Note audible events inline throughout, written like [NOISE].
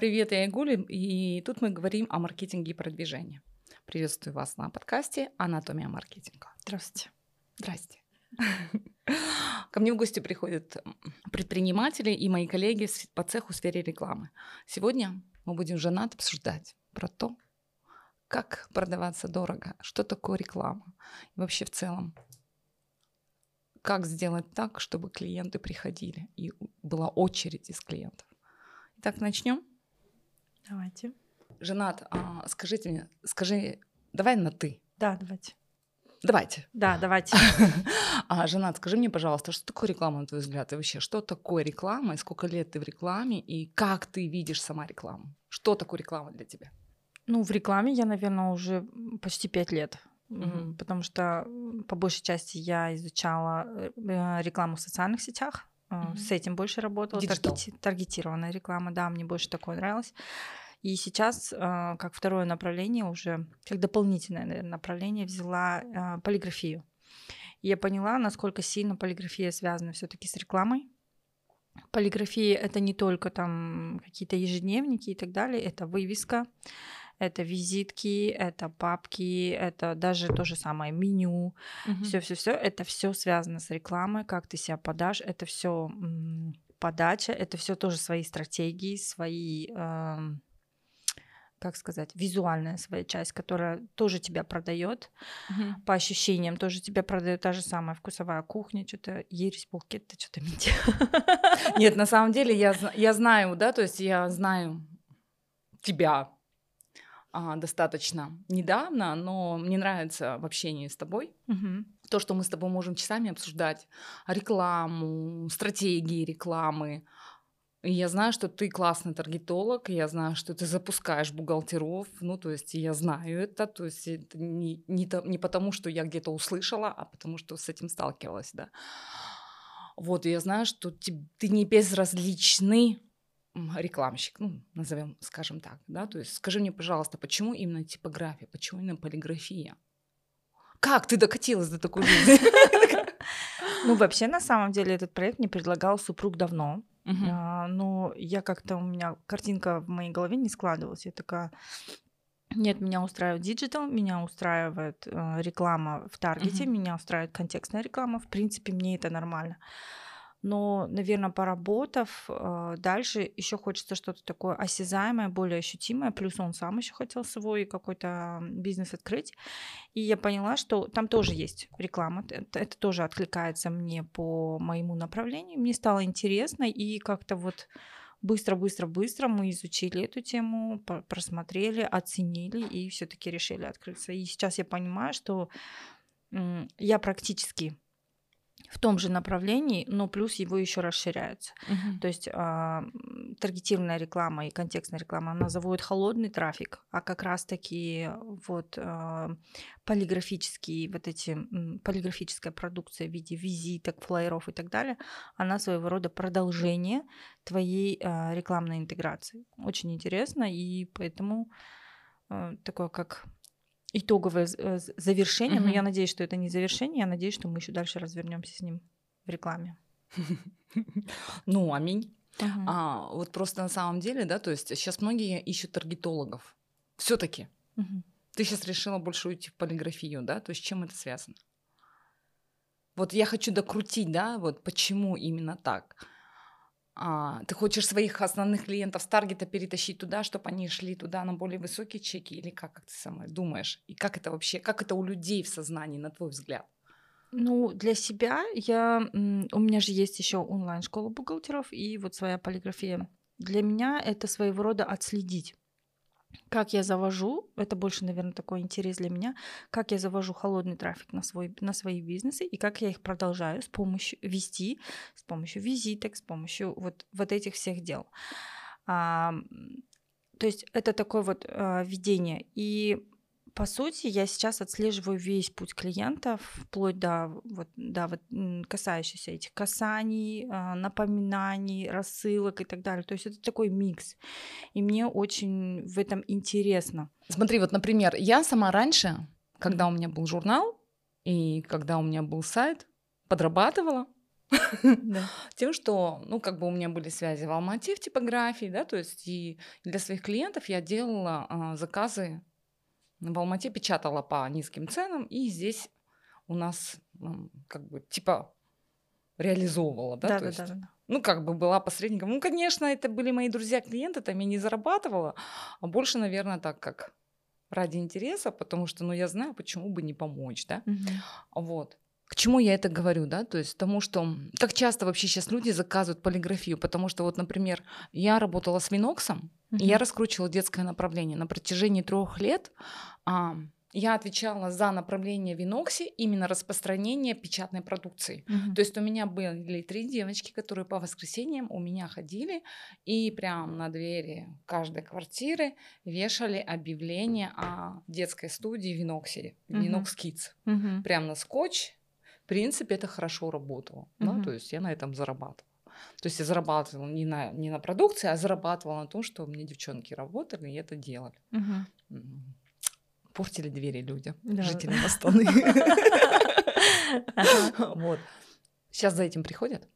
Привет, я Игуля, и тут мы говорим о маркетинге и продвижении. Приветствую вас на подкасте «Анатомия маркетинга». Здравствуйте. Здрасте. Ко мне в гости приходят предприниматели и мои коллеги по цеху в сфере рекламы. Сегодня мы будем женат обсуждать про то, как продаваться дорого, что такое реклама и вообще в целом, как сделать так, чтобы клиенты приходили и была очередь из клиентов. Итак, начнем. Давайте. Женат, а, скажите мне, скажи, давай на ты. Да, давайте. Давайте. Да, давайте. [LAUGHS] А, Женат, скажи мне, пожалуйста, что такое реклама, на твой взгляд? И вообще, что такое реклама, и сколько лет ты в рекламе, и как ты видишь сама рекламу? Что такое реклама для тебя? Ну, в рекламе я, наверное, уже почти пять лет. Угу. Потому что по большей части я изучала э, рекламу в социальных сетях, угу. с этим больше работала. Таргети- таргетированная реклама, да, мне больше такое нравилось. И сейчас, а, как второе направление уже, как дополнительное наверное, направление, взяла а, полиграфию. И я поняла, насколько сильно полиграфия связана все-таки с рекламой. Полиграфия это не только там какие-то ежедневники и так далее, это вывеска, это визитки, это папки, это даже то же самое меню, все, все, все, это все связано с рекламой, как ты себя подашь, это все подача, это все тоже свои стратегии, свои э, как сказать, визуальная своя часть, которая тоже тебя продает угу. по ощущениям, тоже тебя продает та же самая вкусовая кухня, что-то ересь, булкет, что-то медиа. [LAUGHS] Нет, на самом деле я, я знаю, да, то есть я знаю тебя а, достаточно недавно, но мне нравится в общении с тобой угу. то, что мы с тобой можем часами обсуждать рекламу, стратегии рекламы, и я знаю, что ты классный таргетолог, я знаю, что ты запускаешь бухгалтеров, ну, то есть я знаю это, то есть это не, не, не потому, что я где-то услышала, а потому, что с этим сталкивалась, да. Вот, и я знаю, что ты, ты не безразличный рекламщик, ну, назовем, скажем так, да, то есть скажи мне, пожалуйста, почему именно типография, почему именно полиграфия? Как ты докатилась до такой жизни? [LAUGHS] Ну, вообще, на самом деле, этот проект мне предлагал супруг давно. А, но я как-то у меня картинка в моей голове не складывалась. Я такая, нет, меня устраивает digital, меня устраивает э, реклама в таргете, uh-huh. меня устраивает контекстная реклама. В принципе, мне это нормально но, наверное, поработав э, дальше, еще хочется что-то такое осязаемое, более ощутимое. Плюс он сам еще хотел свой какой-то бизнес открыть. И я поняла, что там тоже есть реклама. Это, это тоже откликается мне по моему направлению. Мне стало интересно, и как-то вот быстро-быстро-быстро мы изучили эту тему, просмотрели, оценили и все-таки решили открыться. И сейчас я понимаю, что я практически в том же направлении, но плюс его еще расширяется. Uh-huh. То есть э, таргетированная реклама и контекстная реклама, она заводит холодный трафик, а как раз-таки вот э, полиграфические вот эти полиграфическая продукция в виде визиток, флайеров и так далее, она своего рода продолжение твоей э, рекламной интеграции. Очень интересно и поэтому э, такое как итоговое э, завершение, угу. но я надеюсь, что это не завершение, я надеюсь, что мы еще дальше развернемся с ним в рекламе. [LAUGHS] Ну, аминь. Угу. А, вот просто на самом деле, да, то есть сейчас многие ищут таргетологов. Все-таки. Угу. Ты сейчас решила больше уйти в полиграфию, да? То есть чем это связано? Вот я хочу докрутить, да, вот почему именно так а, ты хочешь своих основных клиентов с таргета перетащить туда, чтобы они шли туда на более высокие чеки, или как, как ты сама думаешь? И как это вообще, как это у людей в сознании, на твой взгляд? Ну, для себя я... У меня же есть еще онлайн-школа бухгалтеров и вот своя полиграфия. Для меня это своего рода отследить как я завожу, это больше, наверное, такой интерес для меня, как я завожу холодный трафик на, свой, на свои бизнесы и как я их продолжаю с помощью вести, с помощью визиток, с помощью вот, вот этих всех дел. А, то есть это такое вот а, ведение. И по сути, я сейчас отслеживаю весь путь клиента, вплоть до, вот, да, вот, касающихся этих касаний, а, напоминаний, рассылок и так далее. То есть это такой микс. И мне очень в этом интересно. Смотри, вот, например, я сама раньше, когда у меня был журнал и когда у меня был сайт, подрабатывала [LAUGHS] Тем, что, ну, как бы у меня были связи в Алмате в типографии, да, то есть и для своих клиентов я делала а, заказы в Алмате, печатала по низким ценам, и здесь у нас как бы типа реализовывала, да, то есть, ну, как бы была посредником. Ну, конечно, это были мои друзья-клиенты, там я не зарабатывала, а больше, наверное, так как ради интереса, потому что, ну, я знаю, почему бы не помочь, да, вот. К чему я это говорю, да? То есть тому, что как часто вообще сейчас люди заказывают полиграфию, потому что вот, например, я работала с Миноксом, uh-huh. и я раскручивала детское направление на протяжении трех лет. А, я отвечала за направление Винокси, именно распространение печатной продукции. Uh-huh. То есть у меня были три девочки, которые по воскресеньям у меня ходили и прямо на двери каждой квартиры вешали объявление о детской студии Винокси, Винокс Kids. Uh-huh. Прямо на скотч принципе, это хорошо работало. Угу. Да? То есть я на этом зарабатывала. То есть я зарабатывала не на, не на продукции, а зарабатывала на том, что мне девчонки работали и это делали. Угу. Портили двери людям, да. жители [LAUGHS] Астаны. Вот. Сейчас за этим приходят?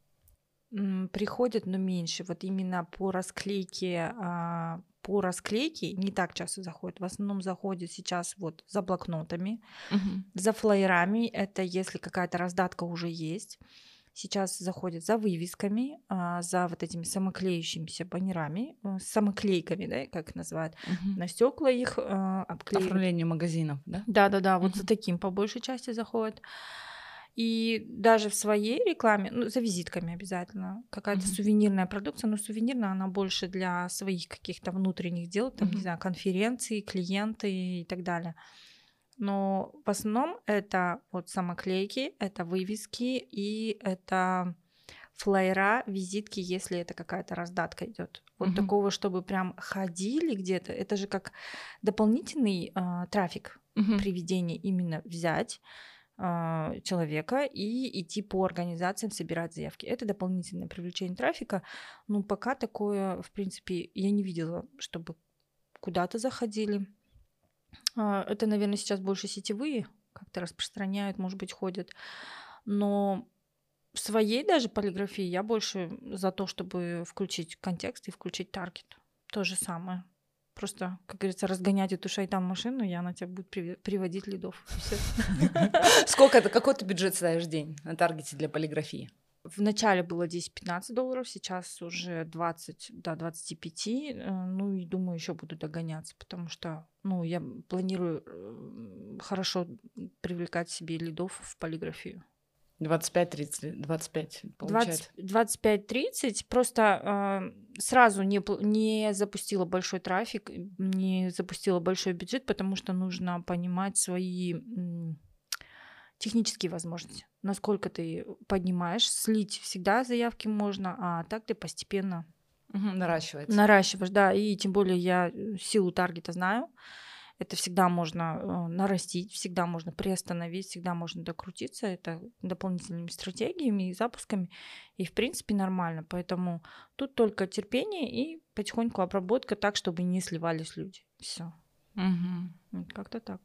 Приходят, но меньше. Вот именно по расклейке а, по расклейке не так часто заходят. В основном заходят сейчас вот за блокнотами, угу. за флайерами. Это если какая-то раздатка уже есть. Сейчас заходят за вывесками, а, за вот этими самоклеющимися баннерами, э, самоклейками, да, как их называют, угу. на стекла их а, обклеивают. Оформление магазинов, да? Да, да, да. Вот угу. за таким по большей части заходят. И даже в своей рекламе, ну, за визитками обязательно, какая-то mm-hmm. сувенирная продукция, но сувенирная она больше для своих каких-то внутренних дел, там, mm-hmm. не знаю, конференции, клиенты и так далее. Но в основном это вот самоклейки, это вывески и это флайера, визитки, если это какая-то раздатка идет. Вот mm-hmm. такого, чтобы прям ходили где-то, это же как дополнительный э, трафик mm-hmm. приведения именно взять человека и идти по организациям собирать заявки. Это дополнительное привлечение трафика. Ну, пока такое, в принципе, я не видела, чтобы куда-то заходили. А, это, наверное, сейчас больше сетевые как-то распространяют, может быть, ходят. Но в своей даже полиграфии я больше за то, чтобы включить контекст и включить таргет. То же самое. Просто, как говорится, разгонять эту шайтан-машину, и она тебя будет приводить лидов. [LAUGHS] Сколько это, какой ты бюджет ставишь день на таргете для полиграфии? В начале было 10-15 долларов, сейчас уже 20 до 25. Э, ну и думаю, еще буду догоняться, потому что ну, я планирую э, хорошо привлекать себе лидов в полиграфию. 25-30, 25 получается. 25-30 просто э, сразу не, не запустила большой трафик, не запустила большой бюджет, потому что нужно понимать свои технические возможности. Насколько ты поднимаешь, слить всегда заявки можно, а так ты постепенно угу, наращиваешь. Наращиваешь, да. И тем более я силу таргета знаю. Это всегда можно э, нарастить, всегда можно приостановить, всегда можно докрутиться. Это дополнительными стратегиями и запусками. И, в принципе, нормально. Поэтому тут только терпение и потихоньку обработка так, чтобы не сливались люди. Все. Угу. Как-то так.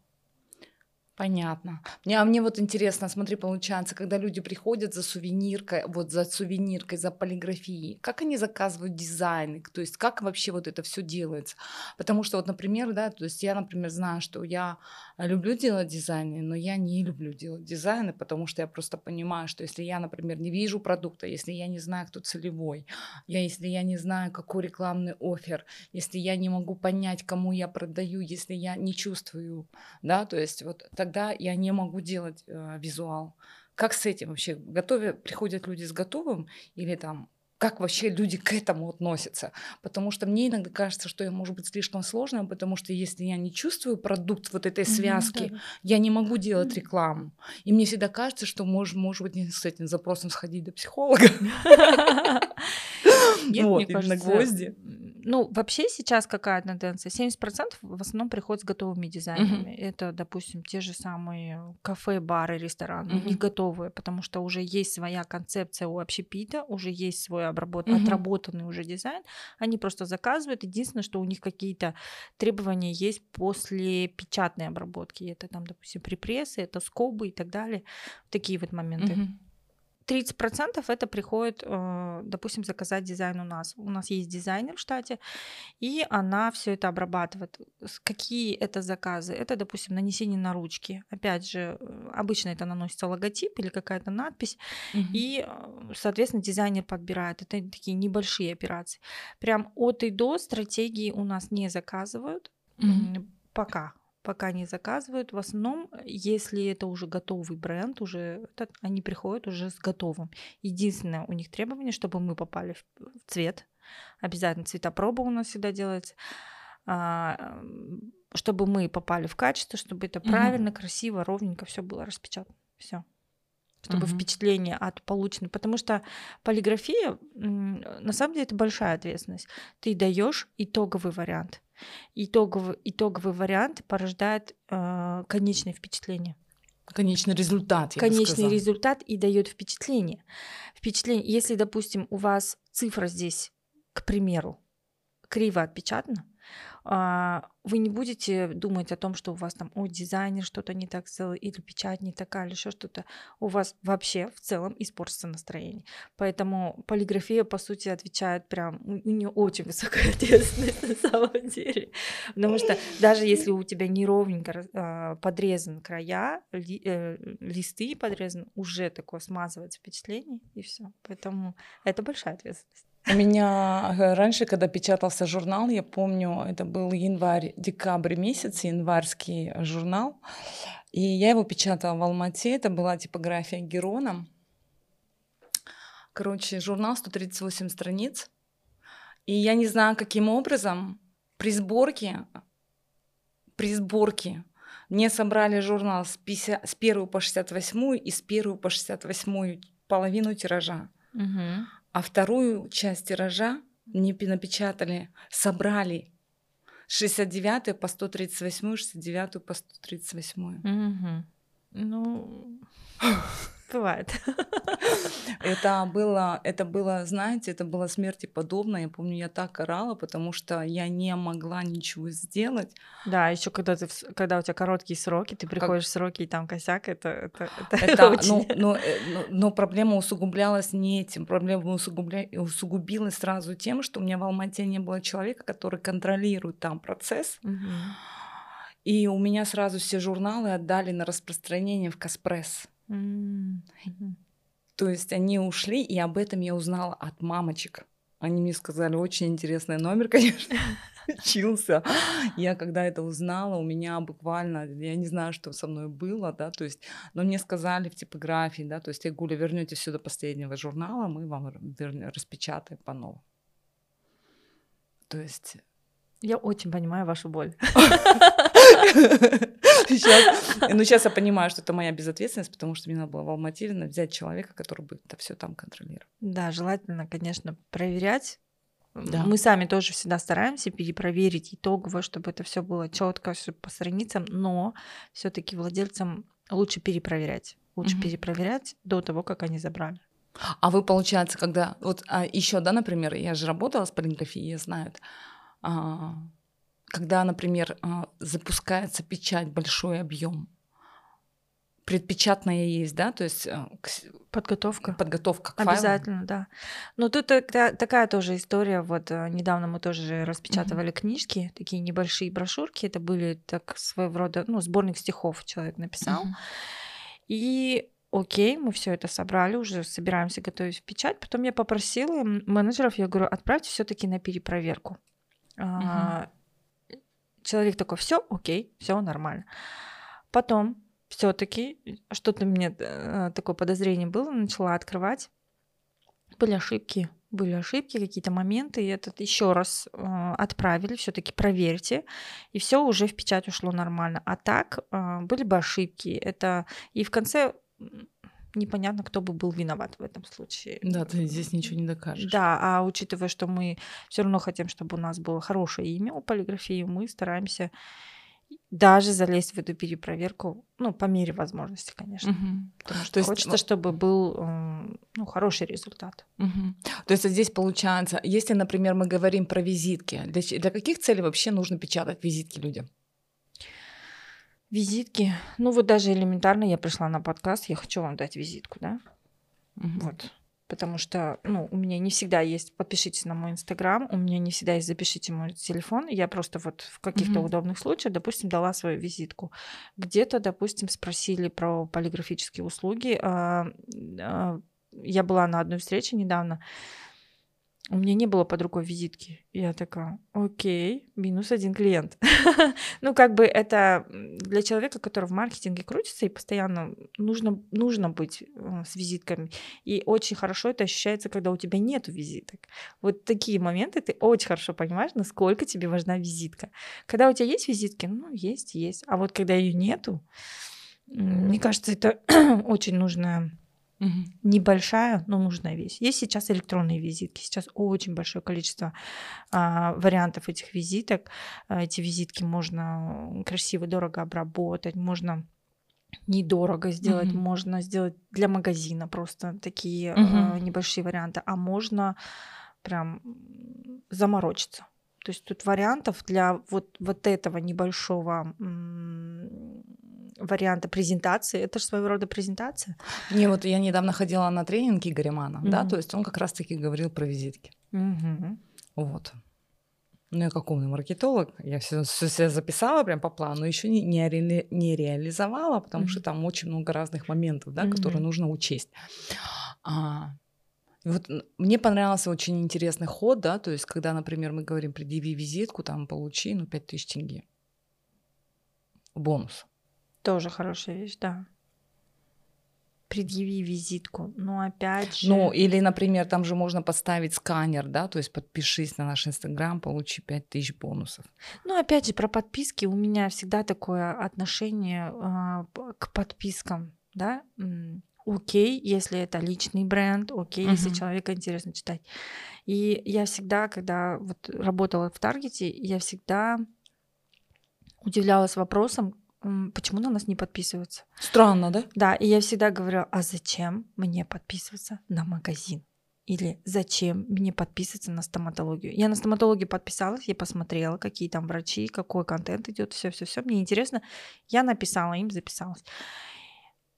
Понятно. Мне, а мне вот интересно, смотри, получается, когда люди приходят за сувениркой, вот за сувениркой, за полиграфией, как они заказывают дизайны, то есть как вообще вот это все делается? Потому что вот, например, да, то есть я, например, знаю, что я люблю делать дизайны, но я не люблю делать дизайны, потому что я просто понимаю, что если я, например, не вижу продукта, если я не знаю, кто целевой, я, если я не знаю, какой рекламный офер, если я не могу понять, кому я продаю, если я не чувствую, да, то есть вот так тогда я не могу делать э, визуал. Как с этим вообще? Готове, приходят люди с готовым или там как вообще люди к этому относятся. Потому что мне иногда кажется, что я может быть слишком сложным, потому что если я не чувствую продукт вот этой связки, mm-hmm, да. я не могу делать рекламу. И мне всегда кажется, что может, может быть, с этим запросом сходить до психолога. [LAUGHS] Нет, вот, мне кажется, на гвозди. Ну, вообще сейчас какая тенденция? 70% в основном приходят с готовыми дизайнами. Uh-huh. Это, допустим, те же самые кафе, бары, рестораны. Uh-huh. Не готовые, потому что уже есть своя концепция у общепита, уже есть свой обработ... uh-huh. отработанный уже дизайн. Они просто заказывают. Единственное, что у них какие-то требования есть после печатной обработки. Это там, допустим, припрессы, это скобы и так далее. Такие вот моменты. Uh-huh. 30% это приходит, э, допустим, заказать дизайн у нас. У нас есть дизайнер в штате, и она все это обрабатывает. Какие это заказы? Это, допустим, нанесение на ручки. Опять же, э, обычно это наносится логотип или какая-то надпись, угу. и, э, соответственно, дизайнер подбирает. Это такие небольшие операции. Прям от и до стратегии у нас не заказывают угу. пока пока не заказывают. В основном, если это уже готовый бренд, уже этот, они приходят уже с готовым. Единственное у них требование, чтобы мы попали в, в цвет. Обязательно цветопроба у нас всегда делается. А, чтобы мы попали в качество, чтобы это правильно, угу. красиво, ровненько все было распечатано. Все чтобы угу. впечатление от полученного. Потому что полиграфия, на самом деле, это большая ответственность. Ты даешь итоговый вариант. Итоговый, итоговый вариант порождает э, конечное впечатление. Конечный результат. Я Конечный результат и дает впечатление. Впечатление, если, допустим, у вас цифра здесь, к примеру, криво отпечатана, вы не будете думать о том, что у вас там, о, дизайнер что-то не так сделал, или печать не такая, или еще что-то. У вас вообще в целом испортится настроение. Поэтому полиграфия, по сути, отвечает прям, у нее очень высокая ответственность [LAUGHS] на самом деле. Потому что даже если у тебя неровненько а, подрезан края, э, листы подрезаны, уже такое смазывается впечатление, и все. Поэтому это большая ответственность. У меня э, раньше, когда печатался журнал, я помню, это был январь-декабрь месяц, январский журнал, и я его печатала в Алмате, это была типография Герона. Короче, журнал 138 страниц, и я не знаю, каким образом при сборке, при сборке мне собрали журнал с, 50, с 1 по 68 и с 1 по 68 половину тиража. Угу а вторую часть тиража не напечатали, собрали 69 по 138, 69 по 138. Угу. Ну, Бывает. Это было, это было, знаете, это было смерти подобно. Я помню, я так орала, потому что я не могла ничего сделать. Да, еще когда ты, когда у тебя короткие сроки, ты приходишь как... сроки и там косяк, это это, это, это очень... ну, но, э, но, но проблема усугублялась не этим, проблема усугубля... усугубилась сразу тем, что у меня в Алмате не было человека, который контролирует там процесс. Угу. И у меня сразу все журналы отдали на распространение в Каспресс. То есть они ушли, и об этом я узнала от мамочек. Они мне сказали, очень интересный номер, [LAUGHS] конечно, учился. Я когда это узнала, у меня буквально, я не знаю, что со мной было, да, то есть, но мне сказали в типографии, да, то есть, я Гуля, вернете все до последнего журнала, мы вам распечатаем по новому. То есть... Я очень понимаю вашу боль. [LAUGHS] [LAUGHS] Сейчас, ну, сейчас я понимаю, что это моя безответственность, потому что мне надо было в Алмате взять человека, который будет это все там контролировать. Да, желательно, конечно, проверять. Да. Мы сами тоже всегда стараемся перепроверить итогово, чтобы это все было четко, все по страницам, но все-таки владельцам лучше перепроверять. Лучше угу. перепроверять до того, как они забрали. А вы, получается, когда... Вот а еще, да, например, я же работала с полиграфией, я знаю, а, когда, например, а, запускается печать, большой объем, предпечатная есть, да, то есть а, подготовка. Подготовка к Обязательно, файлам. да. Но тут такая тоже история. Вот а, недавно мы тоже распечатывали mm-hmm. книжки, такие небольшие брошюрки. Это были так своего рода, ну, сборник стихов человек написал. Mm-hmm. И окей, мы все это собрали, уже собираемся готовить в печать. Потом я попросила менеджеров, я говорю, отправьте все-таки на перепроверку. Mm-hmm человек такой, все, окей, все нормально. Потом все-таки что-то мне э, такое подозрение было, начала открывать. Были ошибки, были ошибки, какие-то моменты, и этот еще раз э, отправили, все-таки проверьте, и все уже в печать ушло нормально. А так э, были бы ошибки. Это и в конце непонятно, кто бы был виноват в этом случае. Да, ты здесь ничего не докажешь. Да, а учитывая, что мы все равно хотим, чтобы у нас было хорошее имя у полиграфии, мы стараемся даже залезть в эту перепроверку, ну, по мере возможности, конечно. Угу. Потому что То есть, хочется, чтобы был ну, хороший результат. Угу. То есть здесь получается, если, например, мы говорим про визитки, для, для каких целей вообще нужно печатать визитки людям? Визитки. Ну вот даже элементарно я пришла на подкаст, я хочу вам дать визитку, да? Угу. Вот потому что, ну, у меня не всегда есть, подпишитесь на мой инстаграм, у меня не всегда есть, запишите мой телефон, я просто вот в каких-то mm-hmm. удобных случаях, допустим, дала свою визитку. Где-то, допустим, спросили про полиграфические услуги. А, а, я была на одной встрече недавно, у меня не было под рукой визитки. Я такая, окей, минус один клиент. [LAUGHS] ну, как бы это для человека, который в маркетинге крутится и постоянно нужно, нужно быть э, с визитками. И очень хорошо это ощущается, когда у тебя нет визиток. Вот такие моменты ты очень хорошо понимаешь, насколько тебе важна визитка. Когда у тебя есть визитки, ну, есть, есть. А вот когда ее нету, мне кажется, это [CLEARS THROAT] очень нужная Угу. Небольшая, но нужная вещь. Есть сейчас электронные визитки. Сейчас очень большое количество а, вариантов этих визиток. А, эти визитки можно красиво, дорого обработать, можно недорого сделать, угу. можно сделать для магазина просто такие а, небольшие варианты, а можно прям заморочиться. То есть тут вариантов для вот, вот этого небольшого варианта презентации. Это же своего рода презентация. Не, вот я недавно ходила на тренинг Игоря Мана, mm-hmm. да, то есть он как раз-таки говорил про визитки. Mm-hmm. Вот. Ну, я как умный маркетолог, я все, все себе записала прям по плану, еще не, не, ре, не реализовала, потому mm-hmm. что там очень много разных моментов, да, mm-hmm. которые нужно учесть. А, вот мне понравился очень интересный ход, да, то есть когда, например, мы говорим, предъяви визитку, там, получи, ну, 5000 тенге. Бонус. Тоже хорошая вещь, да. Предъяви визитку. Но опять же... Ну, или, например, там же можно поставить сканер, да, то есть подпишись на наш Инстаграм, получи 5000 бонусов. Ну, опять же, про подписки у меня всегда такое отношение э, к подпискам, да. Окей, если это личный бренд, окей, uh-huh. если человека интересно читать. И я всегда, когда вот работала в Таргете, я всегда удивлялась вопросом, почему на нас не подписываются. Странно, да? Да, и я всегда говорю, а зачем мне подписываться на магазин? Или зачем мне подписываться на стоматологию? Я на стоматологию подписалась, я посмотрела, какие там врачи, какой контент идет, все, все, все. Мне интересно. Я написала им, записалась.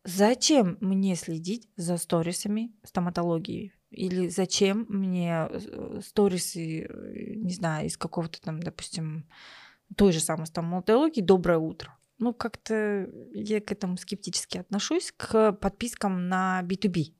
Зачем мне следить за сторисами стоматологии? Или зачем мне э, сторисы, э, не знаю, из какого-то там, допустим, той же самой стоматологии «Доброе утро»? Ну, как-то я к этому скептически отношусь, к подпискам на B2B.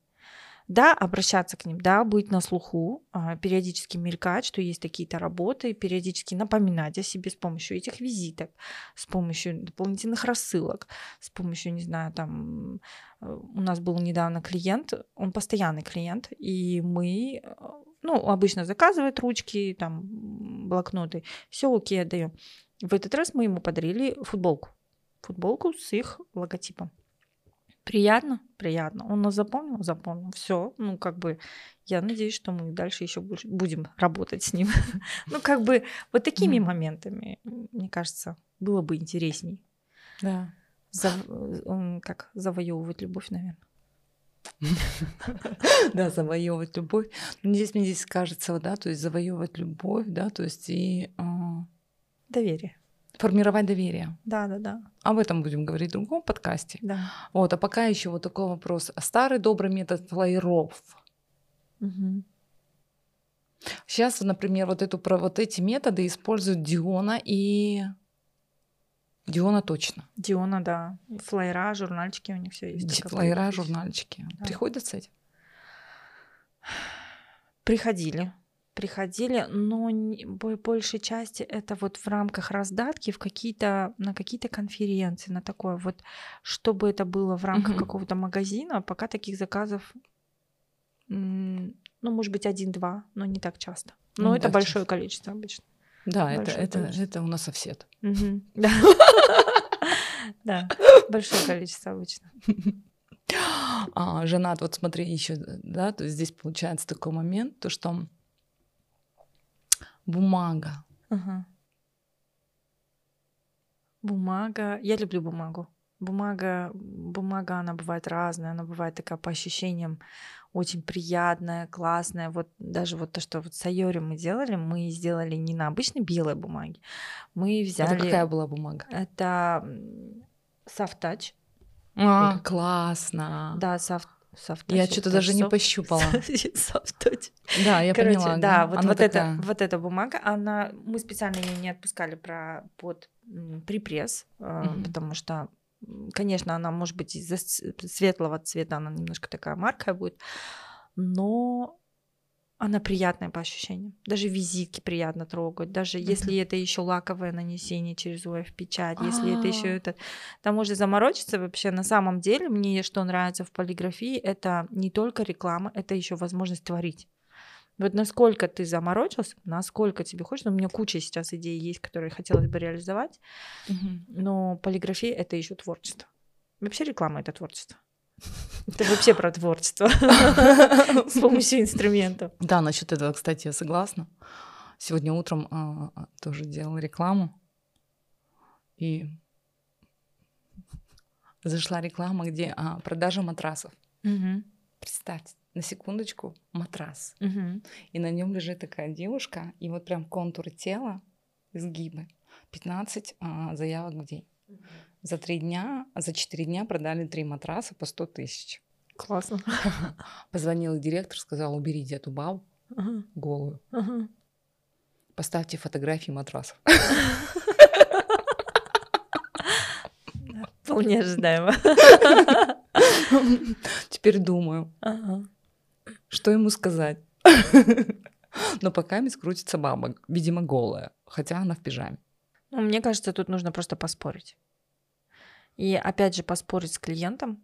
Да, обращаться к ним, да, быть на слуху, а, периодически мелькать, что есть такие-то работы, периодически напоминать о себе с помощью этих визиток, с помощью дополнительных рассылок, с помощью, не знаю, там, э, у нас был недавно клиент, он постоянный клиент, и мы, э, ну, обычно заказывает ручки, там, блокноты, все окей, отдаем. В этот раз мы ему подарили футболку футболку с их логотипом. Приятно? Приятно. Он нас запомнил? Запомнил. Все. Ну, как бы, я надеюсь, что мы дальше еще будем работать с ним. [LAUGHS] ну, как бы, вот такими моментами, мне кажется, было бы интересней. Да. Как завоевывать любовь, наверное. [LAUGHS] да, завоевывать любовь. Но здесь мне здесь кажется, да, то есть завоевывать любовь, да, то есть и а, доверие. Формировать доверие. Да, да, да. Об этом будем говорить в другом подкасте. Да. Вот, а пока еще вот такой вопрос. Старый добрый метод флайеров. Угу. Сейчас, например, вот, эту, про вот эти методы используют Диона и... Диона точно. Диона, да. Флайера, журнальчики у них все есть. Флайера, журнальчики. Да. Приходят с этим? Приходили приходили, но большей части это вот в рамках раздатки в какие-то на какие-то конференции, на такое вот, чтобы это было в рамках угу. какого-то магазина, пока таких заказов, ну, может быть, один-два, но не так часто. Но ну, это большое часто. количество обычно. Да, это, это, это у нас совсет. [LAUGHS] Да, большое количество обычно. А, женат, вот смотри, еще, да, то есть здесь получается такой момент, то что Бумага. Ага. Бумага. Я люблю бумагу. Бумага, бумага, она бывает разная, она бывает такая по ощущениям очень приятная, классная. Вот даже вот то, что вот с Айори мы делали, мы сделали не на обычной белой бумаге. Мы взяли... Это какая была бумага? Это Touch. А, классно. Да, Soft Софточ, я что-то даже не пощупала. [LAUGHS] Да, я Короче, поняла. Да, вот, вот, это, вот эта бумага, она, мы специально ее не отпускали про, под припресс, mm-hmm. потому что Конечно, она может быть из-за светлого цвета, она немножко такая маркая будет, но она приятная по ощущениям. Даже визитки приятно трогать, даже mm-hmm. если это еще лаковое нанесение через УФ печать, если это еще а. это, там можно заморочиться вообще. На самом деле мне что нравится в полиграфии, это не только реклама, это еще возможность творить. Вот насколько ты заморочился, насколько тебе хочется. У меня куча сейчас идей есть, которые хотелось бы реализовать. Угу. Но полиграфия это еще творчество. Вообще реклама это творчество. Это вообще про творчество [LAUGHS] с помощью инструментов. Да, насчет этого, кстати, я согласна. Сегодня утром а, а, тоже делала рекламу. И зашла реклама, где а, продажа матрасов. Угу. Представьте, на секундочку матрас. Угу. И на нем лежит такая девушка, и вот прям контуры тела, изгибы. 15 а, заявок в день. Угу. За три дня, за четыре дня продали три матраса по 100 тысяч. Классно. [LAUGHS] Позвонил директор, сказал, уберите эту бабу ага. голую. Ага. Поставьте фотографии матрасов. [LAUGHS] Вполне ожидаемо. Теперь думаю. Ага. Что ему сказать? Но пока мисс крутится мама, видимо, голая, хотя она в пижаме. Ну, мне кажется, тут нужно просто поспорить. И опять же поспорить с клиентом.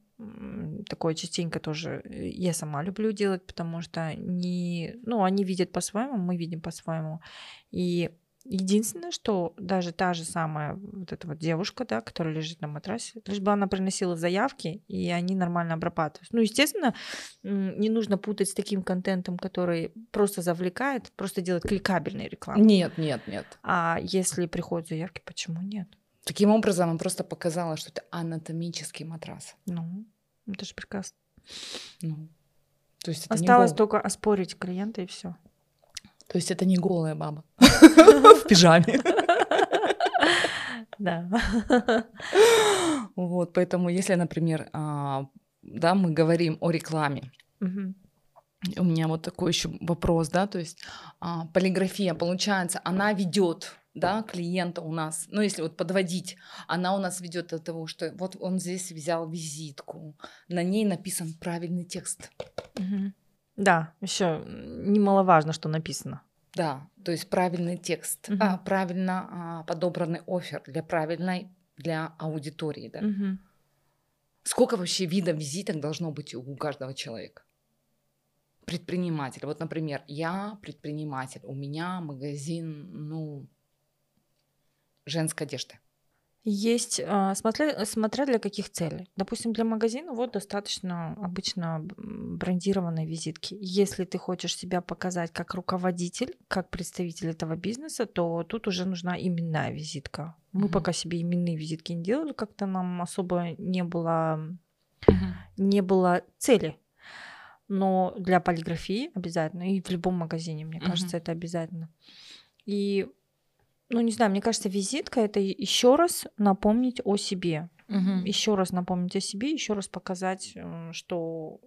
Такое частенько тоже э, я сама люблю делать, потому что не, ну, они видят по-своему, мы видим по-своему. И Единственное, что даже та же самая вот эта вот девушка, да, которая лежит на матрасе, лишь бы она приносила заявки, и они нормально обрабатывают. Ну, естественно, не нужно путать с таким контентом, который просто завлекает, просто делает кликабельные рекламы. Нет, нет, нет. А если приходят заявки, почему нет? Таким образом, он просто показала, что это анатомический матрас. Ну, это же прекрасно. Ну, то есть это Осталось только оспорить клиента и все. То есть это не голая баба [LAUGHS] в пижаме. Да. Вот, поэтому если, например, а, да, мы говорим о рекламе, у меня вот такой еще вопрос, да, то есть а, полиграфия, получается, она ведет да, клиента у нас, ну, если вот подводить, она у нас ведет от того, что вот он здесь взял визитку, на ней написан правильный текст. Угу. Да, еще немаловажно, что написано. Да, то есть правильный текст, угу. а, правильно а, подобранный офер для правильной для аудитории, да. Угу. Сколько вообще видов визиток должно быть у каждого человека? Предприниматель. Вот, например, я предприниматель, у меня магазин, ну, женской одежды. Есть, а, смотря, смотря для каких целей. Допустим, для магазина вот достаточно обычно брендированной визитки. Если ты хочешь себя показать как руководитель, как представитель этого бизнеса, то тут уже нужна именная визитка. Мы mm-hmm. пока себе именные визитки не делали, как-то нам особо не было, mm-hmm. не было цели. Но для полиграфии обязательно, и в любом магазине, мне mm-hmm. кажется, это обязательно. И ну не знаю, мне кажется, визитка это еще раз напомнить о себе. Угу. Еще раз напомнить о себе, еще раз показать, что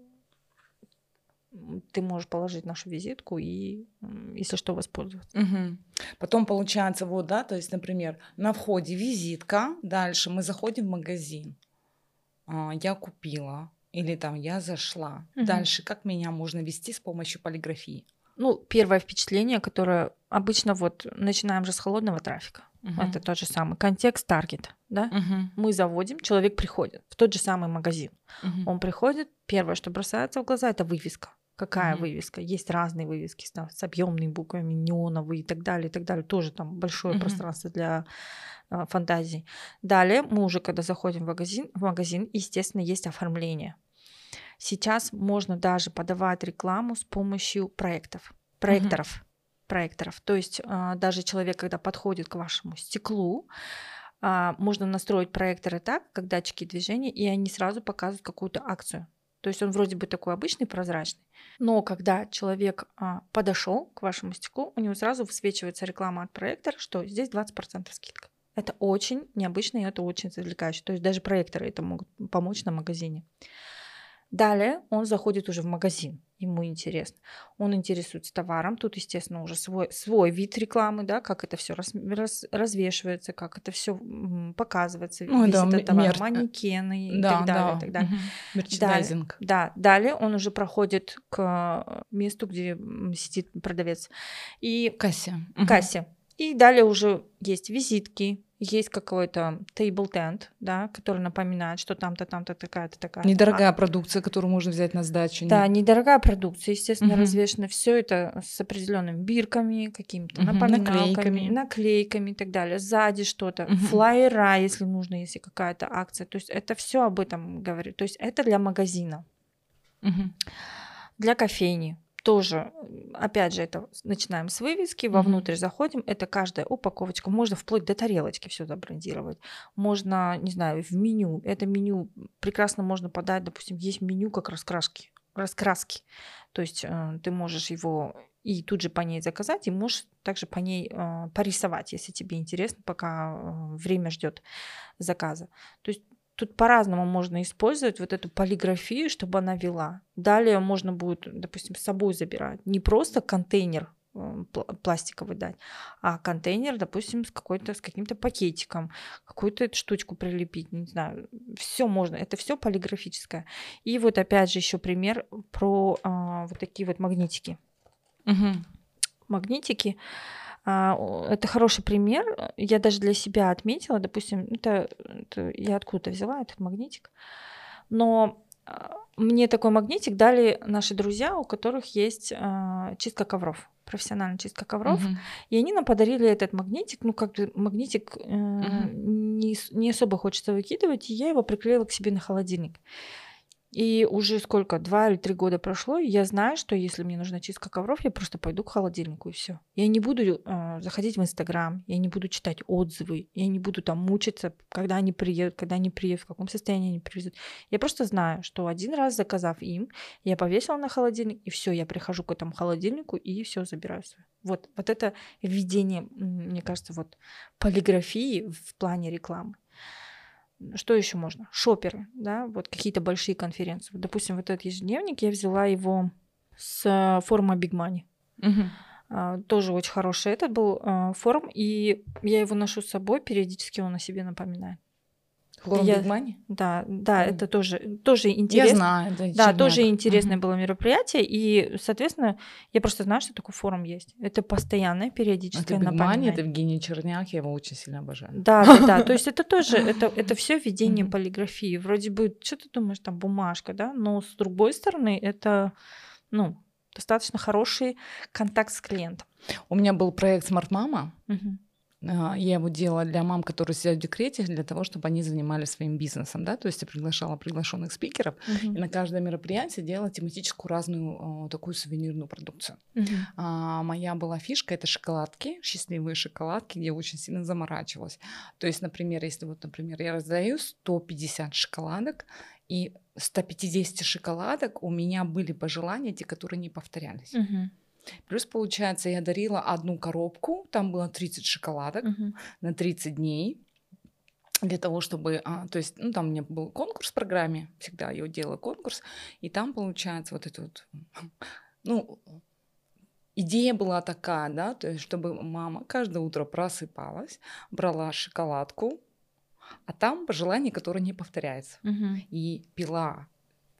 ты можешь положить нашу визитку и, если что, воспользоваться. Угу. Потом получается, вот, да, то есть, например, на входе визитка, дальше мы заходим в магазин, а, я купила, или там я зашла. Угу. Дальше как меня можно вести с помощью полиграфии? Ну, первое впечатление, которое обычно вот начинаем же с холодного трафика. Uh-huh. Это тот же самый контекст таргет, да? Uh-huh. Мы заводим, человек приходит в тот же самый магазин. Uh-huh. Он приходит, первое, что бросается в глаза, это вывеска. Какая uh-huh. вывеска? Есть разные вывески там, с объемными буквами, неоновые и так далее, и так далее. Тоже там большое uh-huh. пространство для э, фантазий. Далее мы уже, когда заходим в магазин, в магазин, естественно, есть оформление. Сейчас можно даже подавать рекламу с помощью проектов, проекторов. Mm-hmm. проекторов. То есть а, даже человек, когда подходит к вашему стеклу, а, можно настроить проекторы так, как датчики движения, и они сразу показывают какую-то акцию. То есть он вроде бы такой обычный, прозрачный. Но когда человек а, подошел к вашему стеклу, у него сразу высвечивается реклама от проектора, что здесь 20% скидка. Это очень необычно и это очень завлекающе. То есть даже проекторы это могут помочь на магазине. Далее он заходит уже в магазин ему интересно. Он интересуется товаром. Тут, естественно, уже свой, свой вид рекламы, да, как это все раз, раз, развешивается, как это все показывается. Ну, весь да, этот товар, мер... манекены и да, так далее. Да. И так далее. Угу. Мерчендайзинг. Далее, да, далее он уже проходит к месту, где сидит продавец. И... Кассе. Кассе. И далее уже есть визитки, есть какой-то table tent, да, который напоминает, что там-то, там-то такая-то, такая. Недорогая а, продукция, которую можно взять на сдачу. Да, не... недорогая продукция, естественно, угу. развешена. Все это с определенными бирками, какими-то угу, наклейками, наклейками и так далее. Сзади что-то, угу. флайера, если нужно, если какая-то акция. То есть это все об этом говорит. То есть это для магазина. Угу. Для кофейни тоже, опять же, это начинаем с вывески, вовнутрь заходим, это каждая упаковочка, можно вплоть до тарелочки все забрендировать, можно, не знаю, в меню, это меню прекрасно можно подать, допустим, есть меню как раскраски, раскраски, то есть э, ты можешь его и тут же по ней заказать, и можешь также по ней э, порисовать, если тебе интересно, пока э, время ждет заказа. То есть Тут по-разному можно использовать вот эту полиграфию, чтобы она вела. Далее можно будет, допустим, с собой забирать. Не просто контейнер э, пластиковый дать, а контейнер, допустим, с какой-то с каким-то пакетиком, какую-то штучку прилепить, не знаю, все можно, это все полиграфическое. И вот опять же еще пример про а, вот такие вот магнитики. Угу. Магнитики это хороший пример. Я даже для себя отметила, допустим, это, это я откуда-то взяла этот магнитик, но а, мне такой магнитик дали наши друзья, у которых есть э, чистка ковров, профессиональная чистка ковров, uh-huh. и они нам подарили этот магнитик, ну как бы магнитик э, uh-huh. не, не особо хочется выкидывать, и я его приклеила к себе на холодильник. И уже сколько, два или три года прошло, и я знаю, что если мне нужна чистка ковров, я просто пойду к холодильнику и все. Я не буду э, заходить в Инстаграм, я не буду читать отзывы, я не буду там мучиться, когда они приедут, когда они приедут, в каком состоянии они привезут. Я просто знаю, что один раз заказав им, я повесила на холодильник, и все, я прихожу к этому холодильнику и все забираю свое. Вот, вот это введение, мне кажется, вот полиграфии в плане рекламы что еще можно? Шоперы, да, вот какие-то большие конференции. Вот, допустим, вот этот ежедневник, я взяла его с форума Big Money. Угу. Тоже очень хороший этот был э, форум, и я его ношу с собой, периодически он о себе напоминает. Форум я, Money? Да, да, mm. это тоже, тоже интересно. Я знаю, да. Да, тоже интересное mm-hmm. было мероприятие, и, соответственно, я просто знаю, что такой форум есть. Это постоянное, периодическое это напоминание. это Евгений Черняк, я его очень сильно обожаю. Да, да, да, то есть [LAUGHS] это тоже, это, это все введение mm-hmm. полиграфии. Вроде бы, что ты думаешь, там бумажка, да, но с другой стороны, это, ну, достаточно хороший контакт с клиентом. У меня был проект Smart Mama. Mm-hmm я его делала для мам, которые сидят в декрете, для того, чтобы они занимались своим бизнесом, да, то есть я приглашала приглашенных спикеров, uh-huh. и на каждое мероприятие делала тематическую разную такую сувенирную продукцию. Uh-huh. А, моя была фишка это шоколадки, счастливые шоколадки, где я очень сильно заморачивалась. То есть, например, если вот, например, я раздаю 150 шоколадок, и 150 шоколадок у меня были пожелания, те, которые не повторялись. Uh-huh. Плюс, получается, я дарила одну коробку, там было 30 шоколадок uh-huh. на 30 дней для того, чтобы, а, то есть, ну, там у меня был конкурс в программе, всегда я делала конкурс, и там, получается, вот это вот, ну, идея была такая, да, то есть, чтобы мама каждое утро просыпалась, брала шоколадку, а там пожелание, которое не повторяется, угу. и пила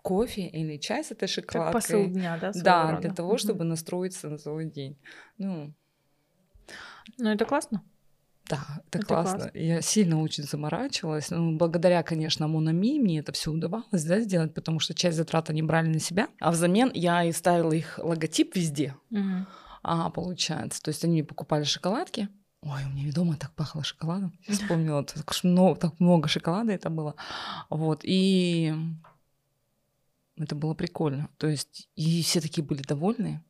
кофе или чай с этой шоколадкой. Как посыл дня, да? Да, рода. для того, чтобы угу. настроиться на свой день. Ну, ну это классно. Да, это, это классно. классно. Я сильно очень заморачивалась. Ну, благодаря, конечно, Монами мне это все удавалось да, сделать, потому что часть затрат они брали на себя. А взамен я и ставила их логотип везде. Угу. А, получается. То есть они покупали шоколадки. Ой, у меня дома так пахло шоколадом. Я [LAUGHS] вспомнила, так, много, так много шоколада это было. Вот. И это было прикольно. То есть и все такие были довольны.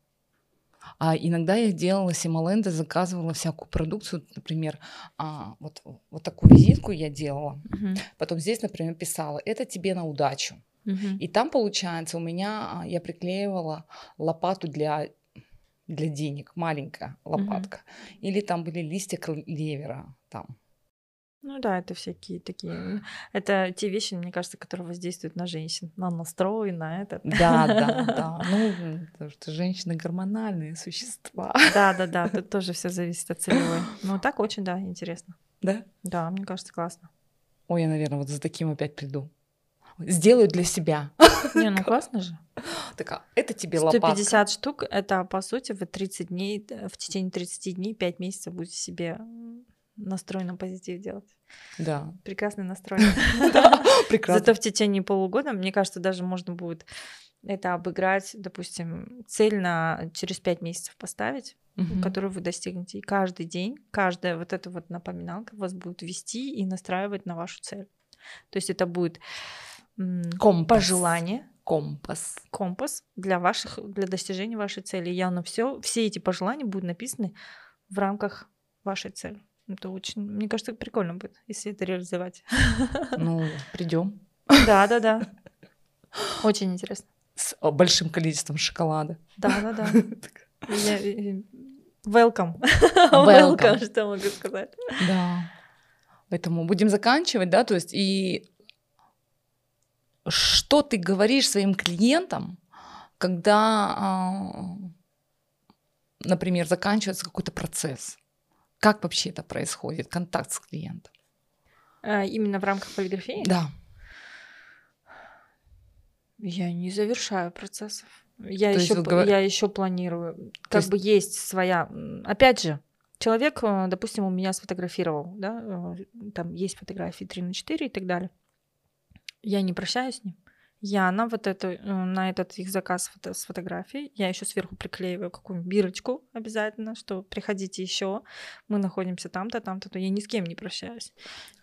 А иногда я делала Симоленда, заказывала всякую продукцию, например, а, вот, вот такую визитку я делала. Uh-huh. Потом здесь, например, писала, это тебе на удачу. Uh-huh. И там, получается, у меня, а, я приклеивала лопату для для денег, маленькая лопатка. Uh-huh. Или там были листья клевера там Ну да, это всякие такие. Это те вещи, мне кажется, которые воздействуют на женщин, на настрой, на это. Да, да, [LAUGHS] да. Ну, потому что женщины гормональные существа. Да, да, да. Тут тоже все зависит от целевой. [LAUGHS] Ну так очень, да, интересно. Да? Да, мне кажется, классно. Ой, я, наверное, вот за таким опять приду. Сделаю для себя. Не, ну [LAUGHS] классно же. Такая, это тебе 150 лопатка. штук, это по сути вы 30 дней, э, в течение 30 дней, 5 месяцев будете себе настрой на позитив делать. Да. Прекрасный настрой. [LAUGHS] [LAUGHS] Прекрасно. Зато в течение полугода, мне кажется, даже можно будет это обыграть, допустим, цель на через 5 месяцев поставить, Мгм. которую вы достигнете. И каждый день, каждая вот эта вот напоминалка вас будет вести и настраивать на вашу цель. То есть это будет Компас. пожелание, Компас. компас для ваших, для достижения вашей цели. И Явно все, все эти пожелания будут написаны в рамках вашей цели. Это очень, мне кажется, прикольно будет, если это реализовать. [LAUGHS] Ну, придем Да, да, да. Очень интересно. с большим количеством шоколада. Да, да, да. [LAUGHS] [LAUGHS] Welcome. Welcome, что могу сказать. Да. Поэтому будем заканчивать, да, то есть и что ты говоришь своим клиентам, когда, а, например, заканчивается какой-то процесс? Как вообще это происходит, контакт с клиентом? А, Именно в рамках полиграфии Да. я не завершаю процессов. Я еще, говор- я еще планирую. Как есть- бы есть своя. Опять же, человек, э, допустим, у меня сфотографировал, да, э, там есть фотографии 3 на 4 и так далее. Я не прощаюсь с ним. Я на вот эту, э, на этот их заказ фото- с фотографией, я еще сверху приклеиваю какую-нибудь бирочку обязательно, что приходите еще, мы находимся там-то, там-то, то я ни с кем не прощаюсь.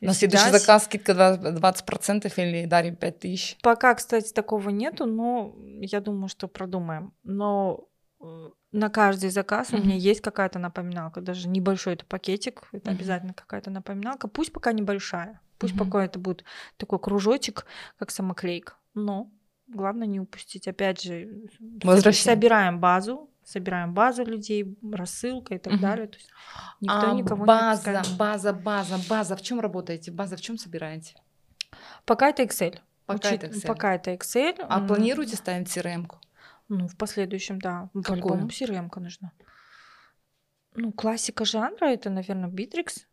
Я На следующий всегда с- заказ скидка 20% или дарим 5000. Пока, кстати, такого нету, но я думаю, что продумаем. Но э, на каждый заказ у меня есть какая-то напоминалка, даже небольшой это пакетик, это Мгм. обязательно какая-то напоминалка. Пусть пока небольшая, пусть Мгм. пока это будет такой кружочек, как самоклейка. Но главное не упустить. Опять же, Возвращаем. собираем базу, собираем базу людей, рассылка и так Мгм. далее. То есть никто А, никого не база, отпускает. база, база, база. В чем работаете? База в чем собираете? Пока это Excel. Пока Учит- это Excel. Пока это Excel. А планируете ставить CRM-ку? Ну, в последующем, да. По-любому crm нужна. Ну, классика жанра это, наверное, Bittrex.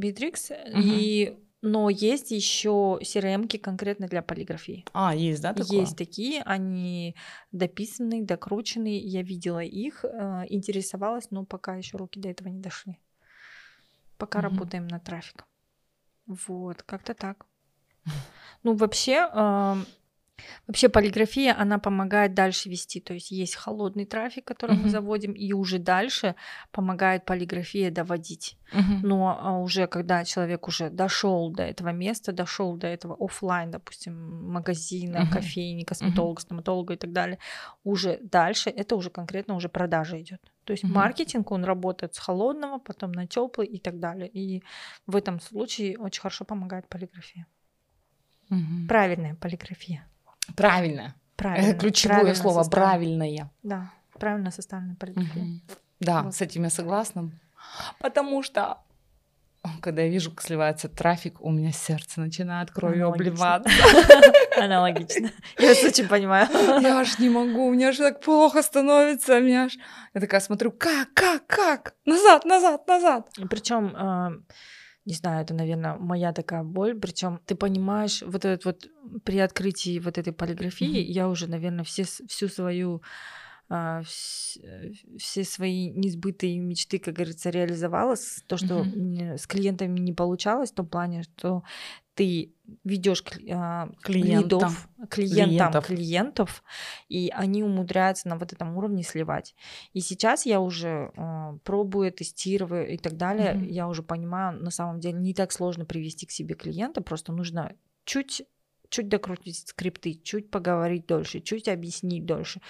Bittrex. Мгм. И... Но есть еще crm конкретно для полиграфии. А, есть, да, такое? Есть такие, они дописанные, докрученные. Я видела их, э, интересовалась, но пока еще руки до этого не дошли. Пока Мгм. работаем над трафиком. Вот, как-то так. Ну, вообще, эм, вообще полиграфия, она помогает дальше вести. То есть есть холодный трафик, который мы Мгм. заводим, и уже дальше помогает полиграфия доводить. Мгм. Но а, уже когда человек уже дошел до этого места, дошел до этого оффлайн, допустим, магазина, Мгм. кофейни, косметолога, стоматолога и так далее, уже дальше это уже конкретно уже продажа идет. То есть Мгм. маркетинг он работает с холодного, потом на теплый и так далее. И в этом случае очень хорошо помогает полиграфия. Мгм. Правильная полиграфия. Правильно. Правильно. Это ключевое правильно слово составлена. правильное. Да, правильно составленная полиграфия. Мгм. Да, Вот. с этим я согласна. Потому что когда я вижу, как сливается трафик, у меня сердце начинает кровью Аналогично. обливаться. [LAUGHS] Аналогично. Я вас очень понимаю. Я аж не могу, мне аж так плохо становится. Меня аж... Я такая смотрю, как, как, как? Назад, назад, назад. Причем, не знаю, это, наверное, моя такая боль. Причем ты понимаешь, вот этот вот при открытии вот этой полиграфии, Мгм. я уже, наверное, все, всю свою а, э, все свои несбытые мечты, как говорится, реализовала. С- То, что мне с клиентами не получалось, в том плане, что ты ведешь Клиентам. клиентов, клиентам Клиентов. клиентов, и они умудряются на вот этом уровне сливать. И сейчас я уже э, пробую, тестирую и так далее. Мгм. Я уже понимаю, на самом деле не так сложно привести к себе клиента, просто нужно чуть чуть докрутить скрипты, чуть поговорить дольше, чуть объяснить дольше.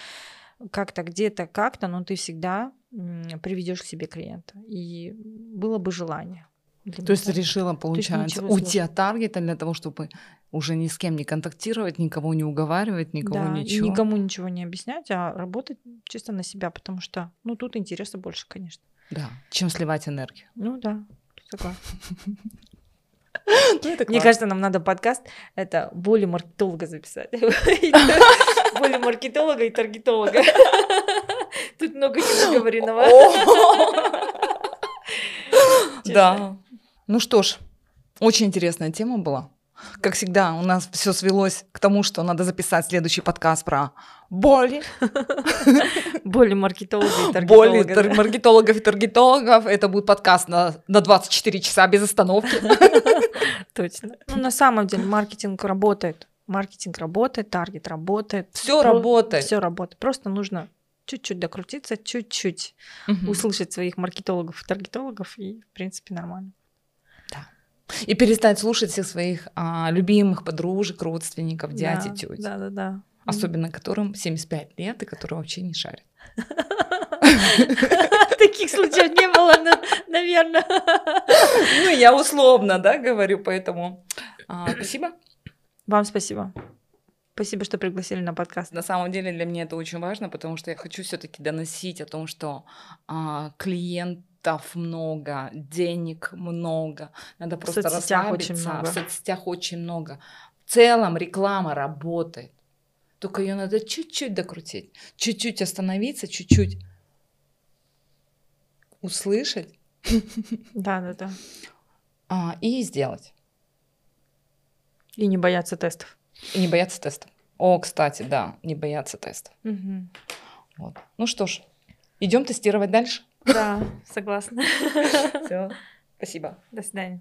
Как-то где-то, как-то, но ты всегда приведешь к себе клиента. И было бы желание. Для То есть меня. решила, получается, уйти от таргета для того, чтобы уже ни с кем не контактировать, никого не уговаривать, никого да, ничего. никому ничего не объяснять, а работать чисто на себя, потому что, ну, тут интереса больше, конечно. Да, чем сливать энергию. Ну да, согласна. Ну, Мне кажется, нам надо подкаст, это боли маркетолога записать. [LAUGHS] Боли маркетолога и таргетолога. Тут много недоговоренного. [LAUGHS] Да. Ну что ж, очень интересная тема была. Как всегда, у нас все свелось к тому, что надо записать следующий подкаст про боли. [LAUGHS] Боли маркетологов и таргетологов. Боли тар- маркетологов и таргетологов. Это будет подкаст на, на 24 часа без остановки. [LAUGHS] Точно. Ну, на самом деле, маркетинг работает. Маркетинг работает, таргет работает. Все работает. Все работает. Просто нужно чуть-чуть докрутиться, чуть-чуть услышать своих маркетологов и таргетологов, и, в принципе, нормально. И перестать слушать всех своих а, любимых подружек, родственников, дядь и Да, теть. Да, да, да. Особенно которым 75 лет и которые вообще не шарят. [LAUGHS] Таких случаев не было, наверное. [LAUGHS] Ну, я условно, да, говорю, поэтому а, спасибо. Вам спасибо. Спасибо, что пригласили на подкаст. На самом деле для меня это очень важно, потому что я хочу все-таки доносить о том, что а, клиентов много, денег много, надо просто очень расслабиться. много. В соцсетях очень много. В целом реклама работает. Только ее надо чуть-чуть докрутить, чуть-чуть остановиться, чуть-чуть услышать Да, да, да. а, и сделать. И не бояться тестов. И не бояться тестов. О, кстати, да, не бояться тестов. Мгм. Вот. Ну что ж, идем тестировать дальше. Да, согласна. Все, спасибо. До свидания.